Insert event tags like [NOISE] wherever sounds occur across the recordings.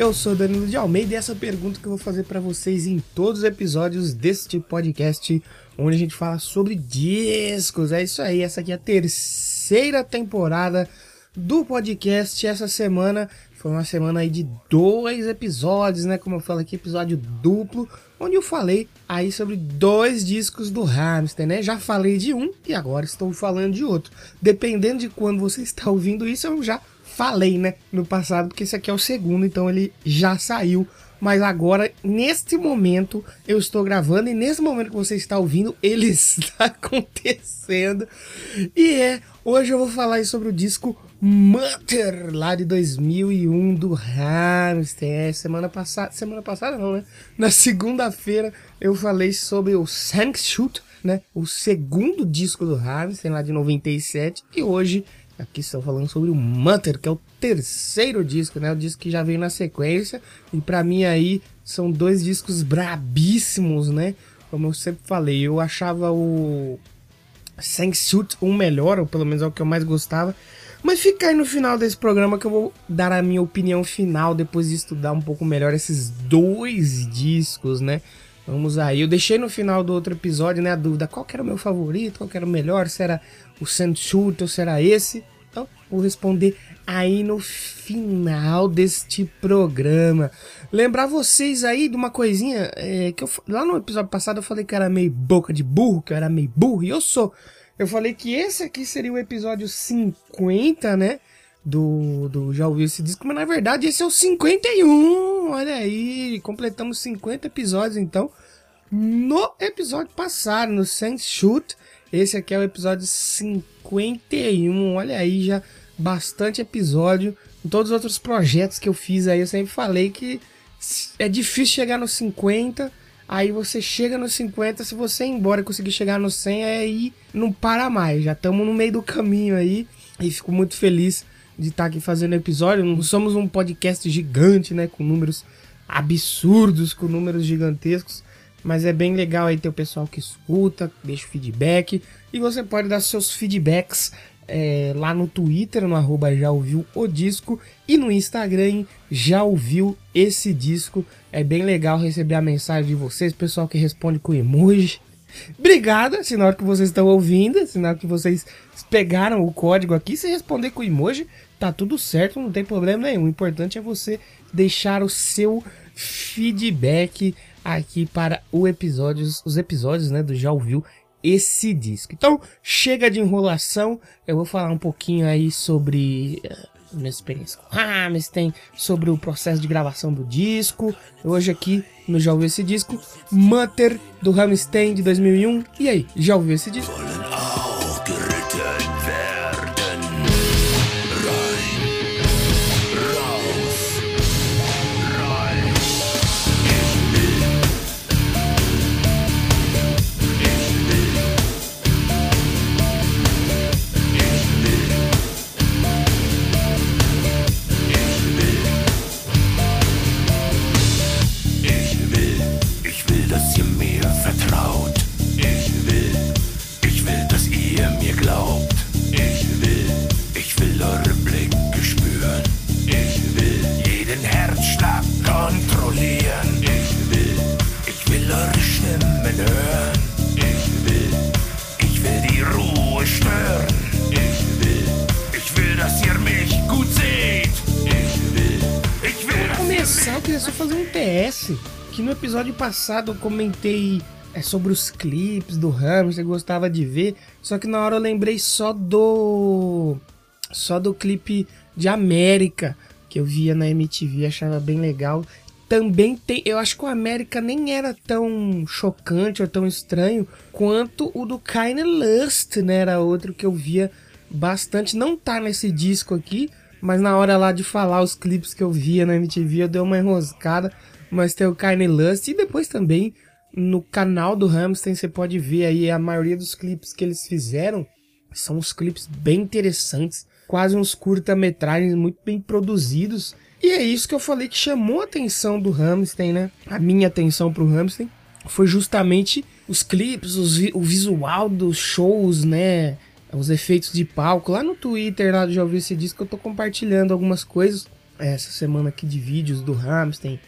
Eu sou Danilo de Almeida e essa pergunta que eu vou fazer pra vocês em todos os episódios deste podcast, onde a gente fala sobre discos. É isso aí, essa aqui é a terceira temporada do podcast. Essa semana foi uma semana aí de dois episódios, né? Como eu falo aqui, episódio duplo, onde eu falei aí sobre dois discos do Hamster, né? Já falei de um e agora estou falando de outro. Dependendo de quando você está ouvindo isso, eu já falei, né? No passado, porque esse aqui é o segundo, então ele já saiu. Mas agora, neste momento, eu estou gravando e nesse momento que você está ouvindo, ele [LAUGHS] está acontecendo. E é, hoje eu vou falar sobre o disco Mother, lá de 2001 do Hamster. É, semana passada, semana passada não, né? Na segunda-feira eu falei sobre o Shoot, né? O segundo disco do Hamster, lá de 97. E hoje Aqui estou falando sobre o Mother, que é o terceiro disco, né? O disco que já veio na sequência. E pra mim aí são dois discos brabíssimos, né? Como eu sempre falei, eu achava o Suit um melhor, ou pelo menos é o que eu mais gostava. Mas fica aí no final desse programa que eu vou dar a minha opinião final depois de estudar um pouco melhor esses dois discos, né? Vamos aí. Eu deixei no final do outro episódio, né, a dúvida qual que era o meu favorito, qual que era o melhor, se era o Shoot ou se era esse. Então, vou responder aí no final deste programa. Lembrar vocês aí de uma coisinha é, que eu, lá no episódio passado eu falei que era meio boca de burro, que eu era meio burro, e eu sou. Eu falei que esse aqui seria o episódio 50, né? Do, do Já ouviu esse disco, mas na verdade esse é o 51. Olha aí, completamos 50 episódios então. No episódio passado, no Sense Shoot, esse aqui é o episódio 51. Olha aí, já bastante episódio. Em todos os outros projetos que eu fiz aí, eu sempre falei que é difícil chegar no 50. Aí você chega no 50, se você ir embora e conseguir chegar no 100, aí não para mais. Já estamos no meio do caminho aí. E fico muito feliz de estar aqui fazendo episódio. Não somos um podcast gigante, né? Com números absurdos, com números gigantescos. Mas é bem legal aí ter o pessoal que escuta, deixa feedback. E você pode dar seus feedbacks é, lá no Twitter, no arroba já ouviu o disco. E no Instagram, já ouviu esse disco. É bem legal receber a mensagem de vocês, pessoal que responde com emoji. Obrigado, sinal que vocês estão ouvindo, sinal que vocês pegaram o código aqui. Se responder com emoji, tá tudo certo, não tem problema nenhum. O importante é você deixar o seu feedback aqui para o episódio, os episódios, né, do Já Ouviu esse disco. Então, chega de enrolação, eu vou falar um pouquinho aí sobre uh, minha experiência com Hammerstein, sobre o processo de gravação do disco. Hoje aqui no Já Ouviu esse disco, Mutter do Hammerstein de 2001. E aí, já ouviu esse disco? Episódio passado eu comentei é, sobre os clipes do Hamster, gostava de ver. Só que na hora eu lembrei só do. Só do clipe de América que eu via na MTV, achava bem legal. Também tem. Eu acho que o América nem era tão chocante ou tão estranho quanto o do Kind Lust, né? Era outro que eu via bastante. Não tá nesse disco aqui, mas na hora lá de falar os clipes que eu via na MTV, eu dei uma enroscada. Mas tem o Carne Lust e depois também no canal do Hamilton você pode ver aí a maioria dos clipes que eles fizeram são uns clipes bem interessantes, quase uns curta-metragens muito bem produzidos. E é isso que eu falei que chamou a atenção do Hamilton, né? A minha atenção pro Hamilton foi justamente os clipes, os, o visual dos shows, né? Os efeitos de palco. Lá no Twitter, lá do Já Ouviu Esse Disco, eu tô compartilhando algumas coisas essa semana aqui de vídeos do Hamilton.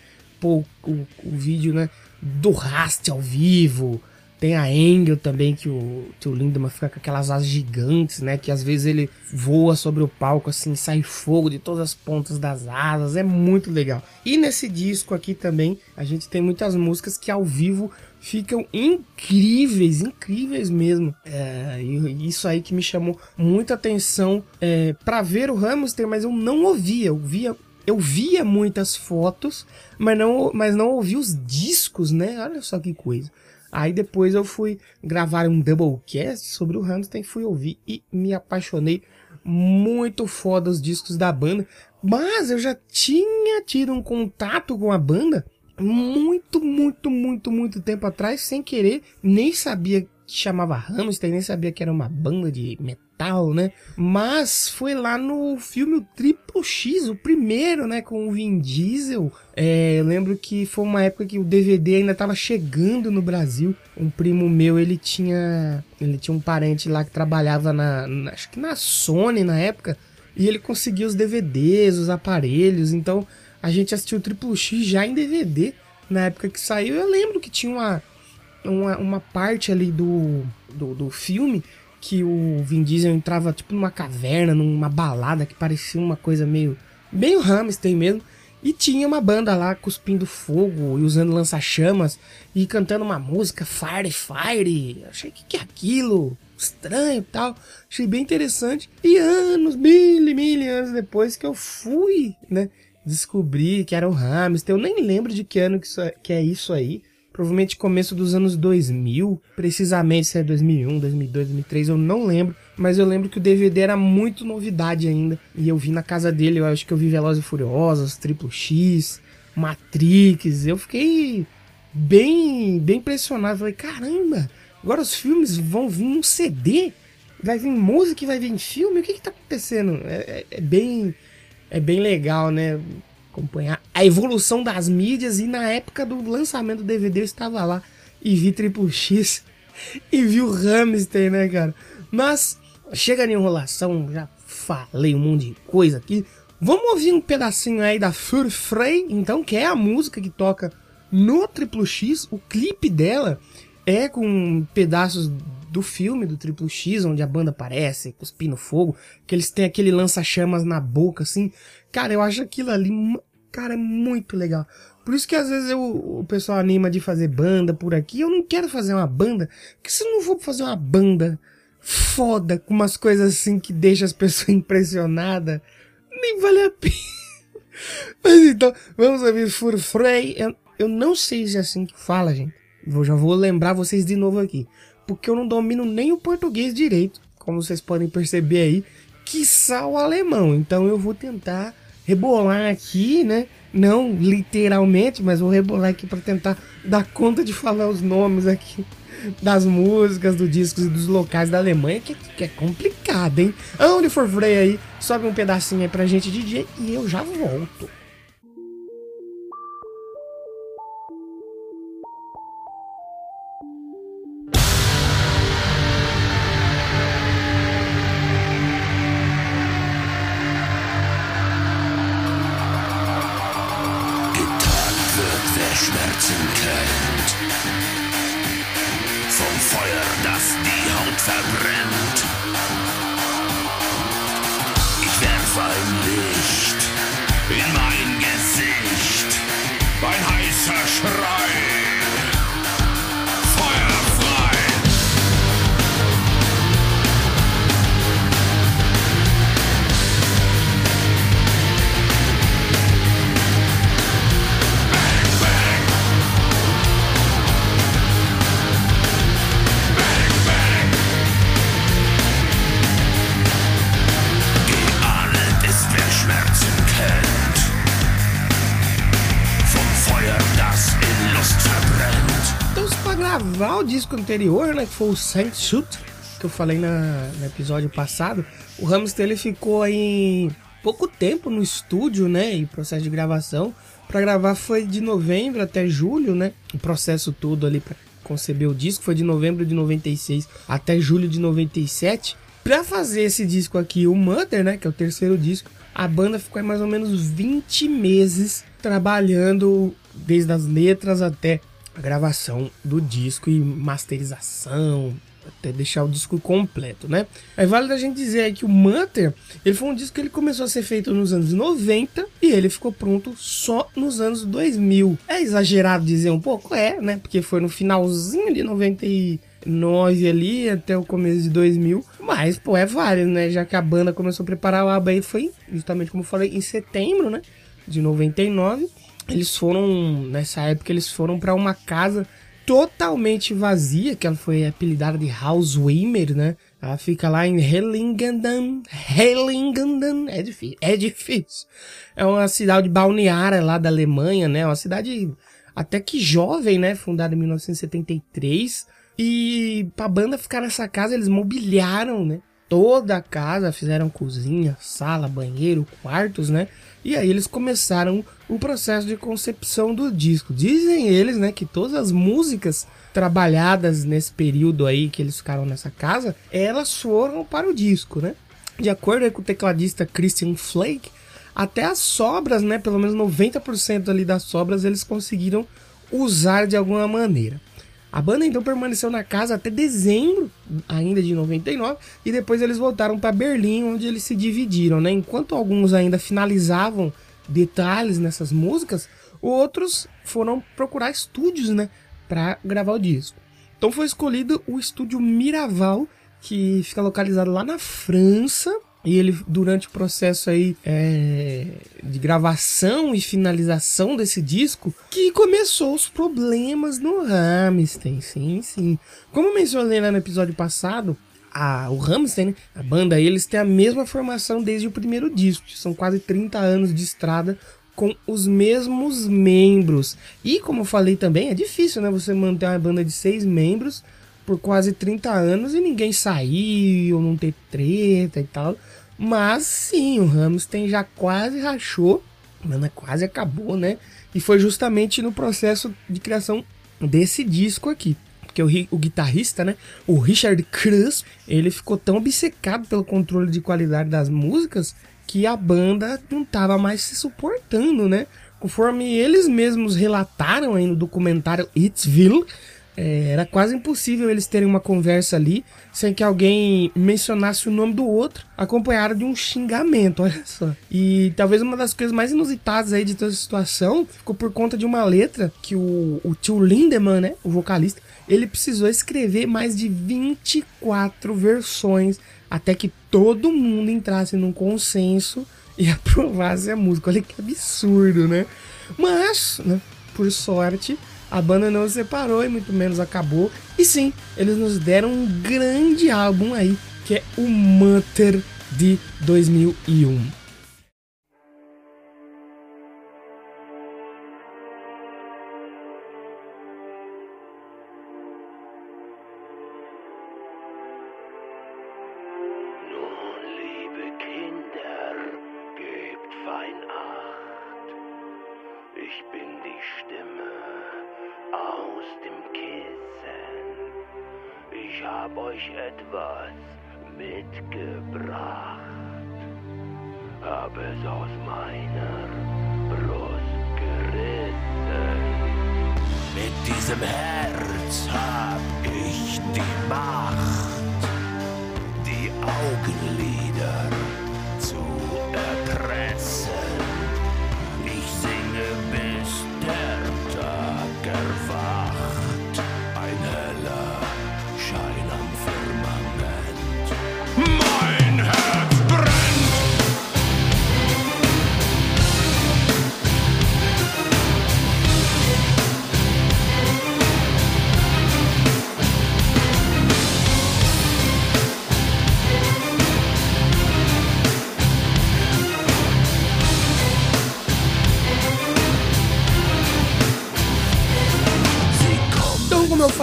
Pô, o, o vídeo, né? Do Rast ao vivo tem a Engel também, que o, que o Lindemann fica com aquelas asas gigantes, né? Que às vezes ele voa sobre o palco, assim, sai fogo de todas as pontas das asas. É muito legal. E nesse disco aqui também, a gente tem muitas músicas que ao vivo ficam incríveis, incríveis mesmo. É, isso aí que me chamou muita atenção é, para ver o Hamster, mas eu não ouvia, eu via eu via muitas fotos, mas não, mas não ouvi os discos, né? Olha só que coisa. Aí depois eu fui gravar um doublecast sobre o Hamilton, fui ouvir e me apaixonei muito foda os discos da banda. Mas eu já tinha tido um contato com a banda muito, muito, muito, muito tempo atrás, sem querer, nem sabia que chamava Hamster, nem sabia que era uma banda de metal tal, né? Mas foi lá no filme o Triple X, o primeiro, né? Com o Vin Diesel. É, eu lembro que foi uma época que o DVD ainda estava chegando no Brasil. Um primo meu, ele tinha. Ele tinha um parente lá que trabalhava na. na acho que na Sony na época. E ele conseguia os DVDs, os aparelhos. Então a gente assistiu o Triple X já em DVD na época que saiu. Eu lembro que tinha uma, uma, uma parte ali do, do, do filme que o Vin Diesel entrava tipo numa caverna, numa balada que parecia uma coisa meio. bem o Hamster mesmo. E tinha uma banda lá cuspindo fogo e usando lança-chamas e cantando uma música Fire Fire. Achei que que é aquilo? Estranho e tal. Achei bem interessante. E anos, mil e mil anos depois que eu fui, né? Descobrir que era o Hamster. Eu nem lembro de que ano que, isso é, que é isso aí provavelmente começo dos anos 2000, precisamente se é 2001, 2002, 2003, eu não lembro, mas eu lembro que o DVD era muito novidade ainda, e eu vi na casa dele, eu acho que eu vi Velozes e Furiosos, Triple X, Matrix, eu fiquei bem, bem impressionado, falei, caramba, agora os filmes vão vir num CD, vai vir música vai vir filme, o que que tá acontecendo? É, é, é bem, é bem legal, né? Acompanhar a evolução das mídias e na época do lançamento do DVD eu estava lá e vi Triple X [LAUGHS] e vi o Hamster, né, cara? Mas chega de enrolação, já falei um monte de coisa aqui. Vamos ouvir um pedacinho aí da Fur Frey, então, que é a música que toca no Triple X. O clipe dela é com pedaços do filme do Triple X, onde a banda aparece, cuspindo fogo, que eles têm aquele lança-chamas na boca, assim. Cara, eu acho aquilo ali, cara, é muito legal. Por isso que às vezes eu, o pessoal anima de fazer banda por aqui. Eu não quero fazer uma banda, porque se eu não for fazer uma banda foda, com umas coisas assim que deixa as pessoas [LAUGHS] impressionadas, nem vale a pena. [LAUGHS] Mas então, vamos ouvir Furfrey. Eu, eu não sei se é assim que fala, gente. Eu já vou lembrar vocês de novo aqui. Porque eu não domino nem o português direito, como vocês podem perceber aí, que o alemão. Então eu vou tentar rebolar aqui, né? Não literalmente, mas vou rebolar aqui para tentar dar conta de falar os nomes aqui das músicas, dos discos e dos locais da Alemanha, que, que é complicado, hein? Onde for Frey aí, sobe um pedacinho aí pra gente, DJ, e eu já volto. Gravar o disco anterior, né, que foi o Saint Shoot, que eu falei na, no episódio passado, o Hamster ele ficou aí pouco tempo no estúdio, né, em processo de gravação. Para gravar foi de novembro até julho, né? O processo todo ali para conceber o disco foi de novembro de 96 até julho de 97. Para fazer esse disco aqui, o Mother, né, que é o terceiro disco, a banda ficou aí mais ou menos 20 meses trabalhando desde as letras até a gravação do disco e masterização, até deixar o disco completo, né? É válido a gente dizer que o Manter, ele foi um disco que ele começou a ser feito nos anos 90 e ele ficou pronto só nos anos 2000. É exagerado dizer um pouco? É, né? Porque foi no finalzinho de 99 ali até o começo de 2000, mas pô, é válido, né? Já que a banda começou a preparar o álbum aí foi justamente como eu falei em setembro, né, de 99. Eles foram nessa época eles foram para uma casa totalmente vazia, que ela foi apelidada de House Weimer, né? Ela fica lá em Hellingenden. Hellingenden. É difícil. É difícil. É uma cidade balneária lá da Alemanha, né? Uma cidade até que jovem, né? Fundada em 1973. E pra banda ficar nessa casa, eles mobiliaram, né? Toda a casa, fizeram cozinha, sala, banheiro, quartos, né? E aí eles começaram o processo de concepção do disco. Dizem eles, né, que todas as músicas trabalhadas nesse período aí que eles ficaram nessa casa, elas foram para o disco, né? De acordo com o tecladista Christian Flake, até as sobras, né, pelo menos 90% ali das sobras eles conseguiram usar de alguma maneira. A banda então permaneceu na casa até dezembro ainda de 99 e depois eles voltaram para Berlim, onde eles se dividiram, né? Enquanto alguns ainda finalizavam detalhes nessas músicas, outros foram procurar estúdios, né, para gravar o disco. Então foi escolhido o estúdio Miraval, que fica localizado lá na França, e ele, durante o processo aí é, de gravação e finalização desse disco, que começou os problemas no Rammstein, sim, sim. Como mencionei lá no episódio passado, a, o Rammstein, né, a banda, eles têm a mesma formação desde o primeiro disco. São quase 30 anos de estrada com os mesmos membros. E como eu falei também, é difícil, né? Você manter uma banda de seis membros por quase 30 anos e ninguém sair ou não ter treta e tal. Mas sim, o Hamilton já quase rachou, mano, quase acabou, né? E foi justamente no processo de criação desse disco aqui. Porque o, o guitarrista, né? O Richard Cruz, ele ficou tão obcecado pelo controle de qualidade das músicas que a banda não tava mais se suportando, né? Conforme eles mesmos relataram aí no documentário It'sville, é, era quase impossível eles terem uma conversa ali sem que alguém mencionasse o nome do outro, acompanhado de um xingamento, [LAUGHS] olha só. E talvez uma das coisas mais inusitadas aí de toda essa situação ficou por conta de uma letra que o, o tio Lindemann, né, o vocalista, ele precisou escrever mais de 24 versões até que todo mundo entrasse num consenso e [LAUGHS] aprovasse a música. Olha que absurdo, né? Mas, né, por sorte, a banda não se separou e muito menos acabou. E sim, eles nos deram um grande álbum aí, que é o Mutter de 2001. hab euch etwas mitgebracht. Hab es aus meiner Brust gerissen. Mit diesem Herz hab ich die Macht, die Augenlider zu erpressen.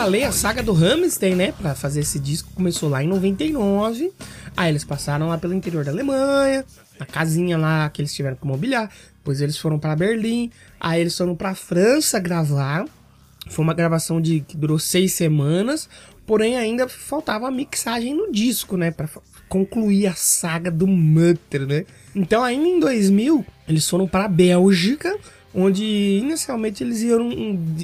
Falei, a saga do Hammerstein, né, para fazer esse disco começou lá em 99. Aí eles passaram lá pelo interior da Alemanha, a casinha lá que eles tiveram que mobiliar. Depois eles foram para Berlim, aí eles foram para França gravar. Foi uma gravação de que durou seis semanas, porém ainda faltava a mixagem no disco, né, para concluir a saga do Mutter, né? Então ainda em 2000 eles foram para Bélgica, onde inicialmente eles iam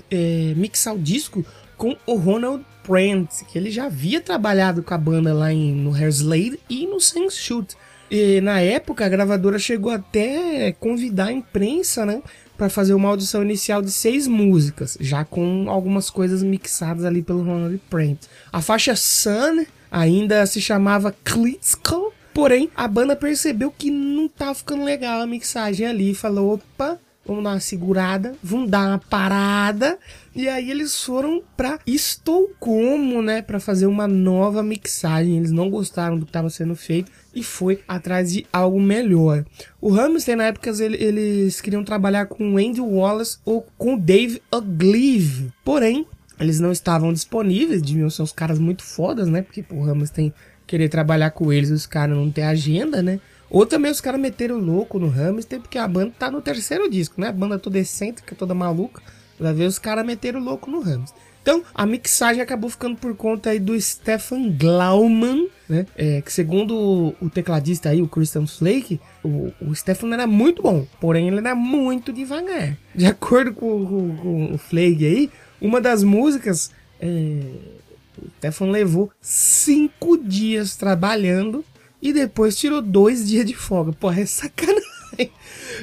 é, mixar o disco com o Ronald Prance, que ele já havia trabalhado com a banda lá em, no Hair Slade e no Sense Shoot. E na época a gravadora chegou até convidar a imprensa, né, para fazer uma audição inicial de seis músicas, já com algumas coisas mixadas ali pelo Ronald Prance. A faixa Sun ainda se chamava Klitschko, porém a banda percebeu que não tava ficando legal a mixagem ali e falou: opa, vamos dar uma segurada, vamos dar uma parada. E aí eles foram para Estocolmo, né, para fazer uma nova mixagem. Eles não gostaram do que estava sendo feito e foi atrás de algo melhor. O Hammerstein, na época, eles queriam trabalhar com o Andy Wallace ou com o Dave Oglive. Porém, eles não estavam disponíveis, deviam ser os caras muito fodas, né? Porque o Hammerstein querer trabalhar com eles, os caras não têm agenda, né? Ou também os caras meteram louco no Hamster, porque a banda tá no terceiro disco, né? A banda toda excêntrica, toda maluca. Vai ver os caras meteram louco no Hamster. Então, a mixagem acabou ficando por conta aí do Stefan Glauman, né? É, que segundo o, tecladista aí, o Christian Flake, o, o Stefan era muito bom, porém ele era muito devagar. De acordo com, com, com o Flake aí, uma das músicas, é, o Stefan levou cinco dias trabalhando e depois tirou dois dias de folga. Porra, é sacanagem. [LAUGHS]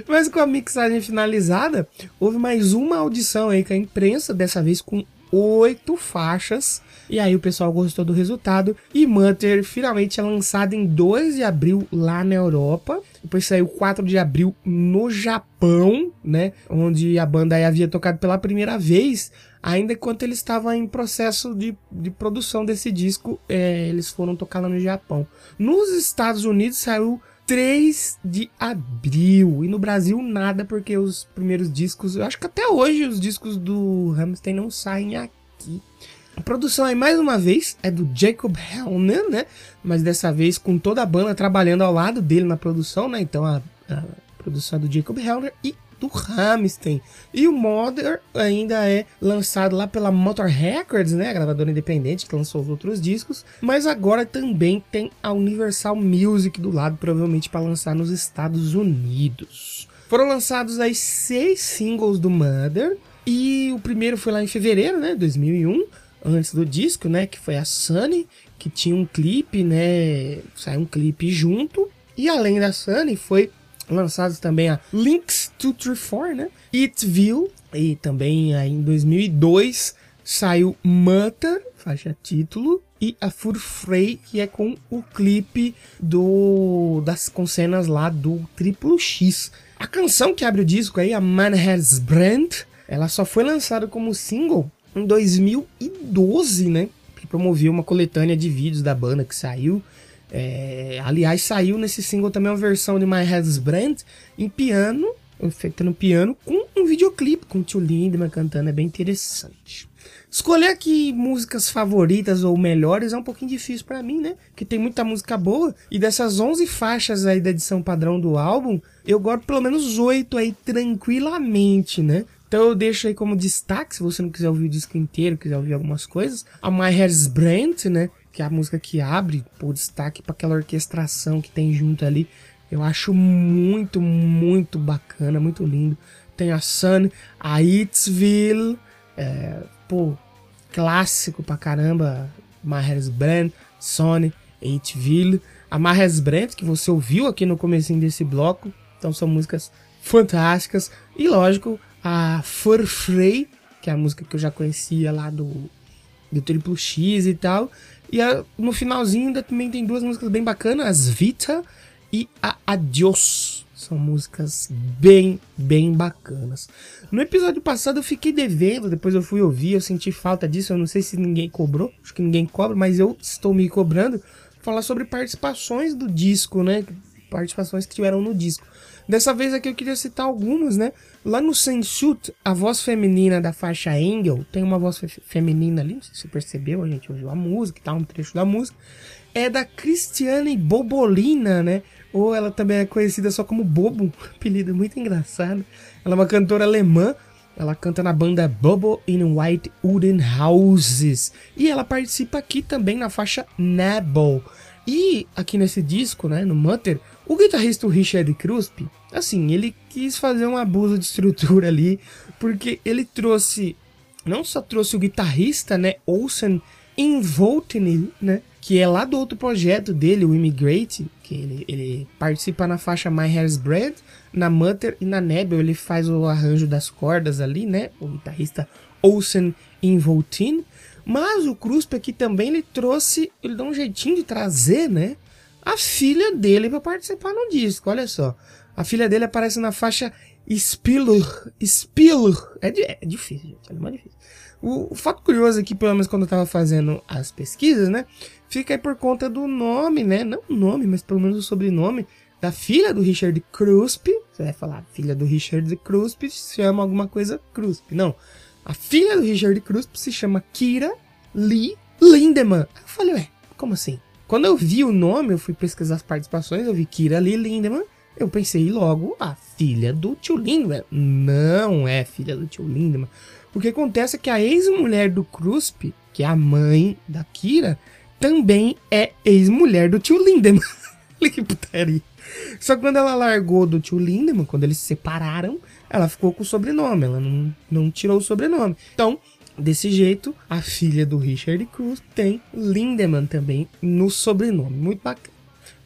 Mas com a mixagem finalizada, houve mais uma audição aí com a imprensa, dessa vez com oito faixas. E aí o pessoal gostou do resultado. E Mutter finalmente é lançado em 2 de abril lá na Europa. Depois saiu 4 de abril no Japão, né? Onde a banda havia tocado pela primeira vez ainda enquanto eles estavam em processo de, de produção desse disco, é, eles foram tocar lá no Japão. Nos Estados Unidos saiu 3 de abril. E no Brasil nada, porque os primeiros discos. Eu acho que até hoje os discos do Hamilton não saem aqui. A produção aí, mais uma vez, é do Jacob Hellner, né? Mas dessa vez com toda a banda trabalhando ao lado dele na produção, né? Então a, a produção é do Jacob Hellner e do Hamstein. E o Mother ainda é lançado lá pela Motor Records, né, a gravadora independente que lançou os outros discos, mas agora também tem a Universal Music do lado, provavelmente para lançar nos Estados Unidos. Foram lançados aí seis singles do Mother e o primeiro foi lá em fevereiro, né, 2001, antes do disco, né, que foi a Sunny, que tinha um clipe, né, saiu um clipe junto. E além da Sunny, foi lançados também a Links 234, né? Itville, e também aí em 2002 saiu Mutter, faixa título, e a Furfrey, que é com o clipe do das com cenas lá do Triplo X. A canção que abre o disco aí, a Man Has Brand, ela só foi lançada como single em 2012, né? Que promoveu uma coletânea de vídeos da banda que saiu é, aliás, saiu nesse single também uma versão de My Head's Brand em piano, feita no piano, com um videoclipe com o tio Lindemann cantando, é bem interessante. Escolher aqui músicas favoritas ou melhores é um pouquinho difícil para mim, né? Porque tem muita música boa. E dessas 11 faixas aí da edição padrão do álbum, eu gosto pelo menos 8 aí tranquilamente, né? Então eu deixo aí como destaque, se você não quiser ouvir o disco inteiro, quiser ouvir algumas coisas, a My Hair's Brand, né? que é a música que abre o destaque para aquela orquestração que tem junto ali. Eu acho muito, muito bacana, muito lindo. Tem a Sun, a Itzville, é, pô, clássico pra caramba. Maher's Brand, Sony, Itzville. A Maher's Brand, que você ouviu aqui no começo desse bloco. Então são músicas fantásticas. E lógico, a Furfrey, que é a música que eu já conhecia lá do, do Triplo X e tal. E a, no finalzinho ainda também tem duas músicas bem bacanas, as Vita e a Adios. São músicas bem, bem bacanas. No episódio passado eu fiquei devendo, depois eu fui ouvir, eu senti falta disso, eu não sei se ninguém cobrou, acho que ninguém cobra, mas eu estou me cobrando falar sobre participações do disco, né? participações que tiveram no disco. Dessa vez aqui eu queria citar algumas, né? Lá no Shoot, a voz feminina da faixa Angel, tem uma voz fe feminina ali, não sei se você percebeu, a gente ouviu a música tá, um trecho da música, é da Cristiane Bobolina, né? Ou ela também é conhecida só como Bobo, [LAUGHS] apelido muito engraçado. Ela é uma cantora alemã, ela canta na banda Bubble in White Wooden Houses. E ela participa aqui também na faixa Nabble. E aqui nesse disco, né, no Mutter, o guitarrista Richard Kruspe, assim, ele quis fazer um abuso de estrutura ali, porque ele trouxe, não só trouxe o guitarrista, né, Olsen Involtini, né, que é lá do outro projeto dele, o Immigrate, que ele, ele participa na faixa My Hair's Bread, na Mutter e na Nebel, ele faz o arranjo das cordas ali, né, o guitarrista Olsen Involtini, mas o Kruspe aqui também ele trouxe, ele dá um jeitinho de trazer, né? A filha dele para participar no disco, olha só. A filha dele aparece na faixa Spiller, Spiller. É, é difícil, gente, é mais difícil. O, o, fato curioso aqui, pelo menos quando eu tava fazendo as pesquisas, né? Fica aí por conta do nome, né? Não o nome, mas pelo menos o sobrenome da filha do Richard Kruspe. Você vai falar, filha do Richard Kruspe se chama alguma coisa Kruspe. Não. A filha do Richard Cruz se chama Kira Lee Lindemann. Eu falei, ué, como assim? Quando eu vi o nome, eu fui pesquisar as participações, eu vi Kira Lee Lindemann. Eu pensei logo, a filha do tio Lindemann. Não é filha do tio Lindemann. O que acontece que a ex-mulher do Kruspe, que é a mãe da Kira, também é ex-mulher do tio Lindemann. [LAUGHS] Olha que putaria. Só que quando ela largou do tio Lindemann, quando eles se separaram, ela ficou com o sobrenome, ela não, não tirou o sobrenome. Então, desse jeito, a filha do Richard Cruz tem Lindemann também no sobrenome. Muito bacana.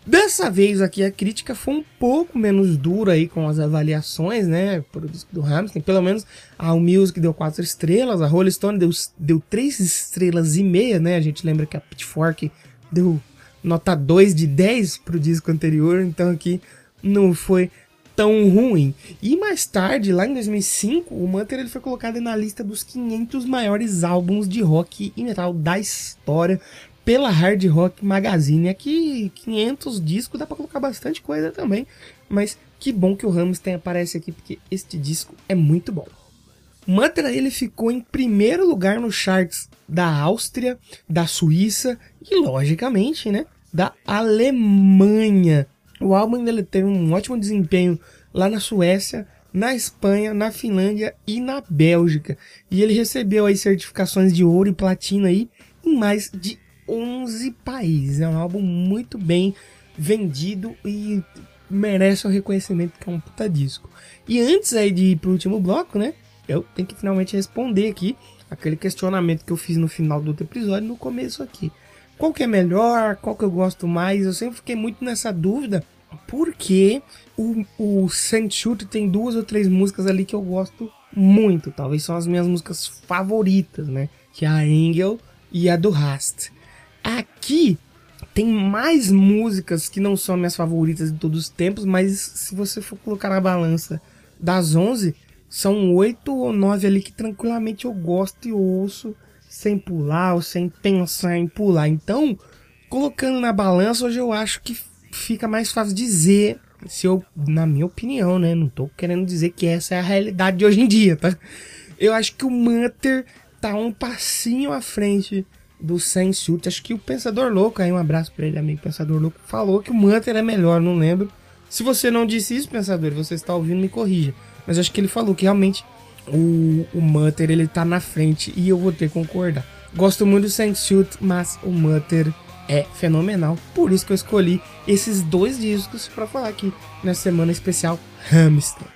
Dessa vez aqui a crítica foi um pouco menos dura aí com as avaliações, né, pro disco do Hamilton. Pelo menos a Music deu 4 estrelas, a Rolling Stone deu, deu 3 estrelas e meia, né? A gente lembra que a Pitchfork deu nota 2 de 10 pro disco anterior, então aqui não foi tão ruim. E mais tarde, lá em 2005, o Manter ele foi colocado na lista dos 500 maiores álbuns de rock e metal da história pela Hard Rock Magazine. Aqui 500 discos dá para colocar bastante coisa também, mas que bom que o Rammstein aparece aqui porque este disco é muito bom. Mantra ele ficou em primeiro lugar nos charts da Áustria, da Suíça e logicamente, né, da Alemanha. O álbum ele teve um ótimo desempenho lá na Suécia, na Espanha, na Finlândia e na Bélgica. E ele recebeu aí certificações de ouro e platina aí em mais de 11 países. É um álbum muito bem vendido e merece o reconhecimento que é um puta disco. E antes aí de ir pro último bloco, né? Eu tenho que finalmente responder aqui aquele questionamento que eu fiz no final do outro episódio, no começo aqui qual que é melhor, qual que eu gosto mais. Eu sempre fiquei muito nessa dúvida, porque o, o Saint Shoot tem duas ou três músicas ali que eu gosto muito. Talvez são as minhas músicas favoritas, né? Que é a Angel e a do Rast. Aqui tem mais músicas que não são minhas favoritas de todos os tempos, mas se você for colocar na balança das 11, são oito ou nove ali que tranquilamente eu gosto e ouço sem pular ou sem pensar em pular. Então, colocando na balança, hoje eu acho que fica mais fácil dizer, se eu, na minha opinião, né? Não tô querendo dizer que essa é a realidade de hoje em dia, tá? Eu acho que o Manter tá um passinho à frente do Sensut. Acho que o Pensador Louco, aí um abraço para ele, amigo Pensador Louco, falou que o Manter é melhor, não lembro. Se você não disse isso, Pensador, você está ouvindo, me corrija. Mas acho que ele falou que realmente o, o Mutter ele tá na frente e eu vou ter que concordar. Gosto muito do Sandsuit, mas o Mutter é fenomenal. Por isso que eu escolhi esses dois discos para falar aqui na semana especial Hamster.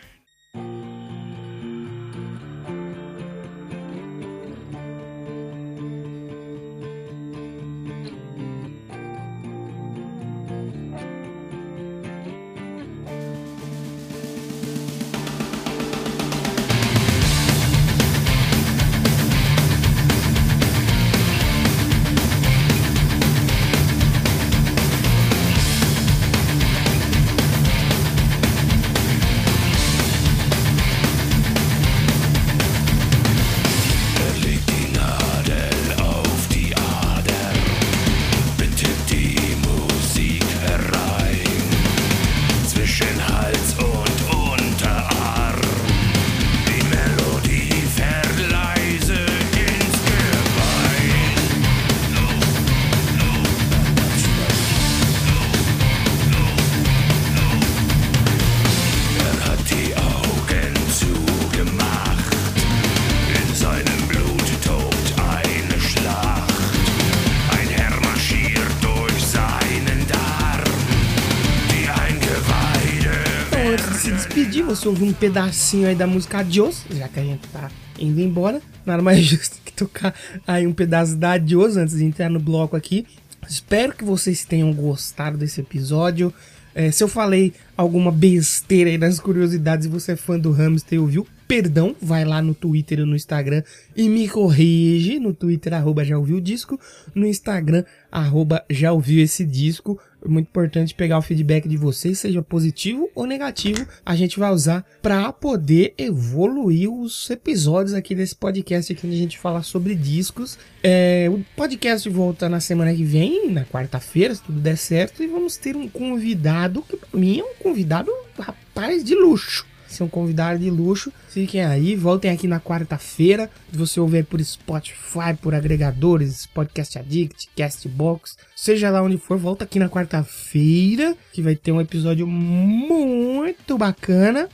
Ouvir um pedacinho aí da música Adios, já que a gente tá indo embora. Nada mais [LAUGHS] justo que tocar aí um pedaço da Adios antes de entrar no bloco aqui. Espero que vocês tenham gostado desse episódio. É, se eu falei alguma besteira aí nas curiosidades e você é fã do hamster e ouviu, perdão, vai lá no Twitter ou no Instagram e me corrige. No Twitter, arroba já ouviu o disco. No Instagram, arroba já ouviu esse disco. Muito importante pegar o feedback de vocês, seja positivo ou negativo. A gente vai usar para poder evoluir os episódios aqui desse podcast aqui onde a gente fala sobre discos. É, o podcast volta na semana que vem, na quarta-feira, se tudo der certo, e vamos ter um convidado que para mim é um convidado rapaz de luxo ser um convidado de luxo. Fiquem aí, voltem aqui na quarta-feira. Você ouvir por Spotify, por agregadores, Podcast Addict, Castbox, seja lá onde for, volta aqui na quarta-feira, que vai ter um episódio muito bacana.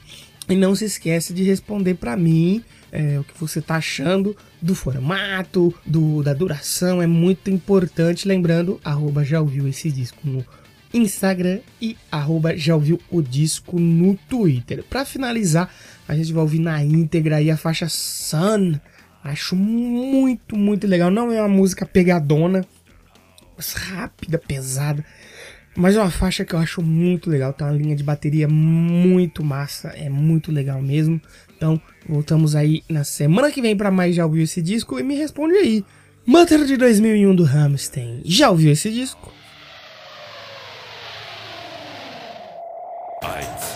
E não se esquece de responder para mim é, o que você tá achando do formato, do, da duração, é muito importante. Lembrando, arroba já ouviu esse disco no Instagram e arroba já ouviu o disco no Twitter. Para finalizar, a gente vai ouvir na íntegra aí a faixa Sun. Acho muito, muito legal. Não é uma música pegadona, rápida, pesada. Mas é uma faixa que eu acho muito legal. Tá uma linha de bateria muito massa. É muito legal mesmo. Então, voltamos aí na semana que vem para mais Já ouviu esse disco? E me responde aí. Mother de 2001 do Rammstein. Já ouviu esse disco? 1.